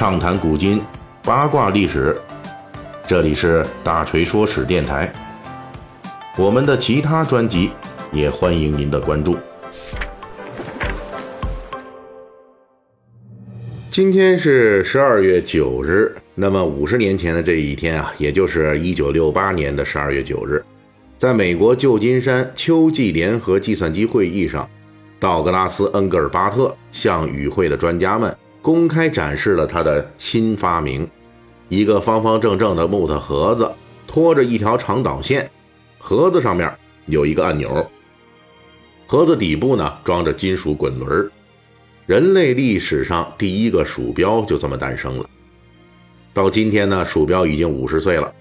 畅谈古今，八卦历史。这里是大锤说史电台。我们的其他专辑也欢迎您的关注。今天是十二月九日，那么五十年前的这一天啊，也就是一九六八年的十二月九日，在美国旧金山秋季联合计算机会议上，道格拉斯·恩格尔巴特向与会的专家们。公开展示了他的新发明：一个方方正正的木头盒子，拖着一条长导线，盒子上面有一个按钮，盒子底部呢装着金属滚轮。人类历史上第一个鼠标就这么诞生了。到今天呢，鼠标已经五十岁了。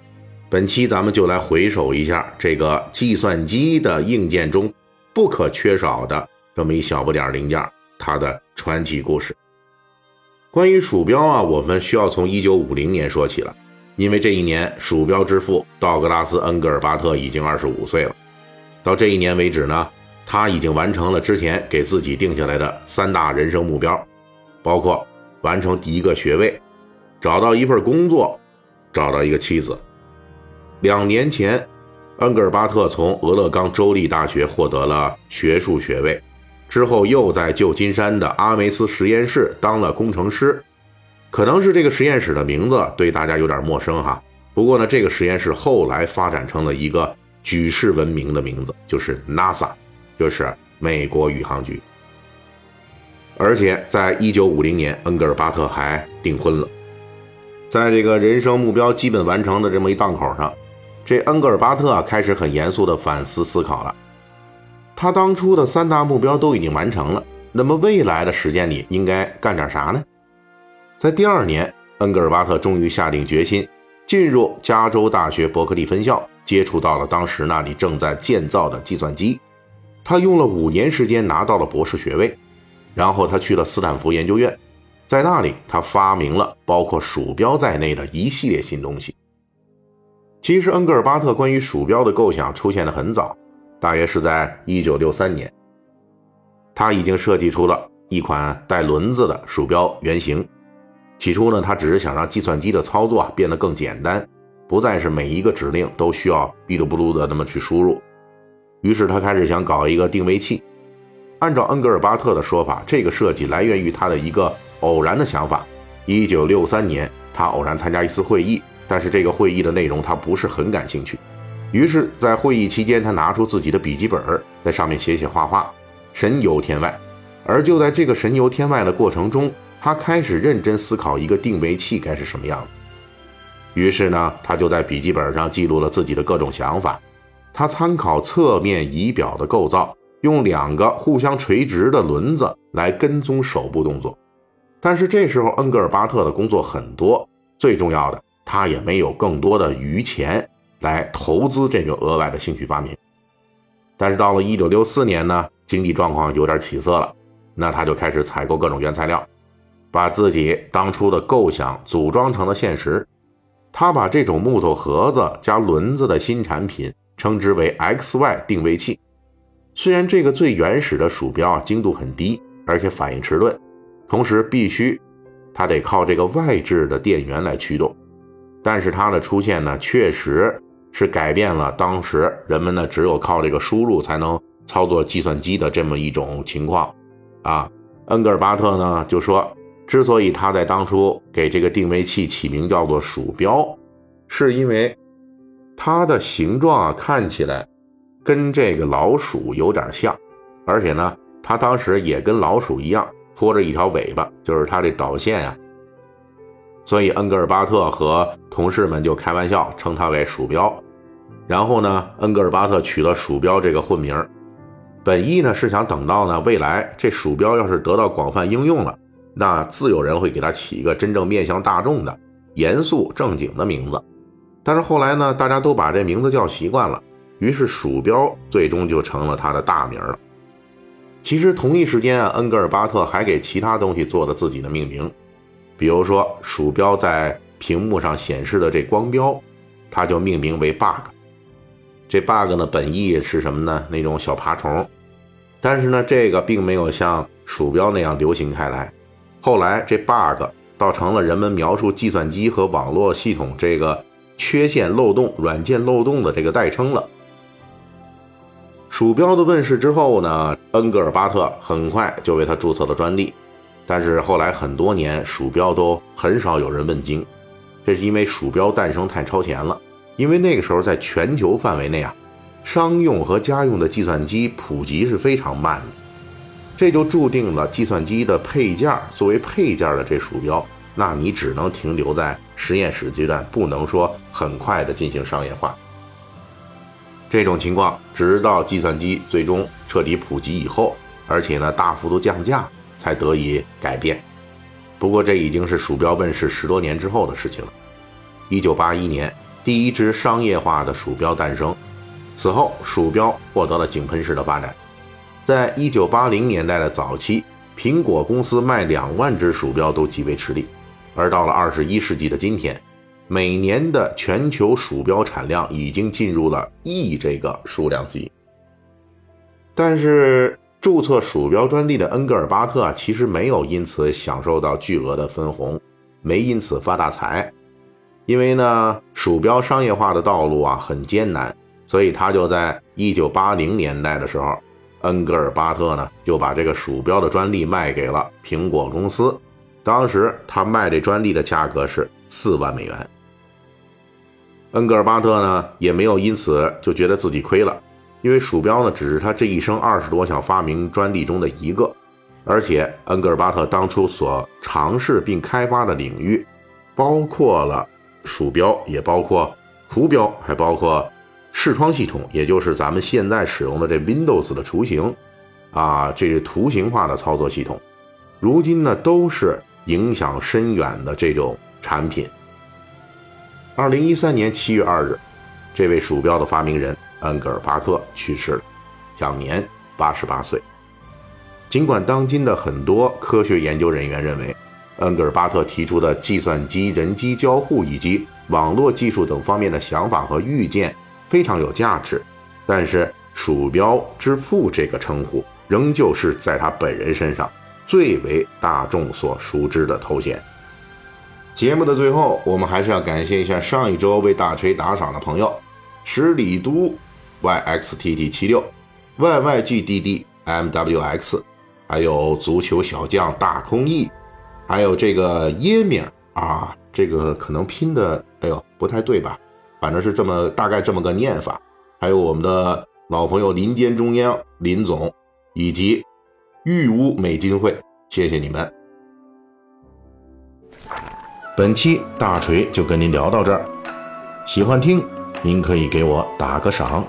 本期咱们就来回首一下这个计算机的硬件中不可缺少的这么一小不点零件，它的传奇故事。关于鼠标啊，我们需要从一九五零年说起了，因为这一年鼠标之父道格拉斯·恩格尔巴特已经二十五岁了。到这一年为止呢，他已经完成了之前给自己定下来的三大人生目标，包括完成第一个学位、找到一份工作、找到一个妻子。两年前，恩格尔巴特从俄勒冈州立大学获得了学术学位。之后又在旧金山的阿梅斯实验室当了工程师，可能是这个实验室的名字对大家有点陌生哈。不过呢，这个实验室后来发展成了一个举世闻名的名字，就是 NASA，就是美国宇航局。而且在一九五零年，恩格尔巴特还订婚了。在这个人生目标基本完成的这么一档口上，这恩格尔巴特开始很严肃地反思思考了。他当初的三大目标都已经完成了，那么未来的时间里应该干点啥呢？在第二年，恩格尔巴特终于下定决心，进入加州大学伯克利分校，接触到了当时那里正在建造的计算机。他用了五年时间拿到了博士学位，然后他去了斯坦福研究院，在那里他发明了包括鼠标在内的一系列新东西。其实，恩格尔巴特关于鼠标的构想出现的很早。大约是在一九六三年，他已经设计出了一款带轮子的鼠标原型。起初呢，他只是想让计算机的操作啊变得更简单，不再是每一个指令都需要哔嘟不噜的那么去输入。于是他开始想搞一个定位器。按照恩格尔巴特的说法，这个设计来源于他的一个偶然的想法。一九六三年，他偶然参加一次会议，但是这个会议的内容他不是很感兴趣。于是，在会议期间，他拿出自己的笔记本，在上面写写画画，神游天外。而就在这个神游天外的过程中，他开始认真思考一个定位器该是什么样的。于是呢，他就在笔记本上记录了自己的各种想法。他参考侧面仪表的构造，用两个互相垂直的轮子来跟踪手部动作。但是这时候，恩格尔巴特的工作很多，最重要的，他也没有更多的余钱。来投资这个额外的兴趣发明，但是到了一九六四年呢，经济状况有点起色了，那他就开始采购各种原材料，把自己当初的构想组装成了现实。他把这种木头盒子加轮子的新产品称之为 XY 定位器。虽然这个最原始的鼠标啊精度很低，而且反应迟钝，同时必须它得靠这个外置的电源来驱动，但是它的出现呢，确实。是改变了当时人们呢只有靠这个输入才能操作计算机的这么一种情况，啊，恩格尔巴特呢就说，之所以他在当初给这个定位器起名叫做鼠标，是因为它的形状啊看起来跟这个老鼠有点像，而且呢，它当时也跟老鼠一样拖着一条尾巴，就是它这导线呀。所以，恩格尔巴特和同事们就开玩笑称它为“鼠标”。然后呢，恩格尔巴特取了“鼠标”这个混名，本意呢是想等到呢未来这鼠标要是得到广泛应用了，那自有人会给它起一个真正面向大众的、严肃正经的名字。但是后来呢，大家都把这名字叫习惯了，于是“鼠标”最终就成了他的大名了。其实同一时间啊，恩格尔巴特还给其他东西做了自己的命名。比如说，鼠标在屏幕上显示的这光标，它就命名为 bug。这 bug 呢，本意是什么呢？那种小爬虫。但是呢，这个并没有像鼠标那样流行开来。后来这 bug 倒成了人们描述计算机和网络系统这个缺陷漏洞、软件漏洞的这个代称了。鼠标的问世之后呢，恩格尔巴特很快就为它注册了专利，但是后来很多年鼠标都很少有人问津，这是因为鼠标诞生太超前了，因为那个时候在全球范围内啊，商用和家用的计算机普及是非常慢的，这就注定了计算机的配件作为配件的这鼠标，那你只能停留在实验室阶段，不能说很快的进行商业化。这种情况，直到计算机最终彻底普及以后，而且呢大幅度降价，才得以改变。不过这已经是鼠标问世十多年之后的事情了。一九八一年，第一只商业化的鼠标诞生，此后鼠标获得了井喷式的发展。在一九八零年代的早期，苹果公司卖两万只鼠标都极为吃力，而到了二十一世纪的今天。每年的全球鼠标产量已经进入了亿这个数量级，但是注册鼠标专利的恩格尔巴特啊，其实没有因此享受到巨额的分红，没因此发大财，因为呢，鼠标商业化的道路啊很艰难，所以他就在一九八零年代的时候，恩格尔巴特呢就把这个鼠标的专利卖给了苹果公司，当时他卖这专利的价格是四万美元。恩格尔巴特呢，也没有因此就觉得自己亏了，因为鼠标呢，只是他这一生二十多项发明专利中的一个，而且恩格尔巴特当初所尝试并开发的领域，包括了鼠标，也包括图标，还包括视窗系统，也就是咱们现在使用的这 Windows 的雏形，啊，这是图形化的操作系统，如今呢，都是影响深远的这种产品。二零一三年七月二日，这位鼠标的发明人恩格尔巴特去世了，享年八十八岁。尽管当今的很多科学研究人员认为，恩格尔巴特提出的计算机人机交互以及网络技术等方面的想法和预见非常有价值，但是“鼠标之父”这个称呼仍旧是在他本人身上最为大众所熟知的头衔。节目的最后，我们还是要感谢一下上一周为大锤打赏的朋友：十里都 yxtt 七六、，yygddmwx，还有足球小将大空翼，还有这个耶米啊，这个可能拼的，哎呦不太对吧？反正是这么大概这么个念法。还有我们的老朋友林间中央林总，以及玉屋美金会，谢谢你们。本期大锤就跟您聊到这儿，喜欢听您可以给我打个赏。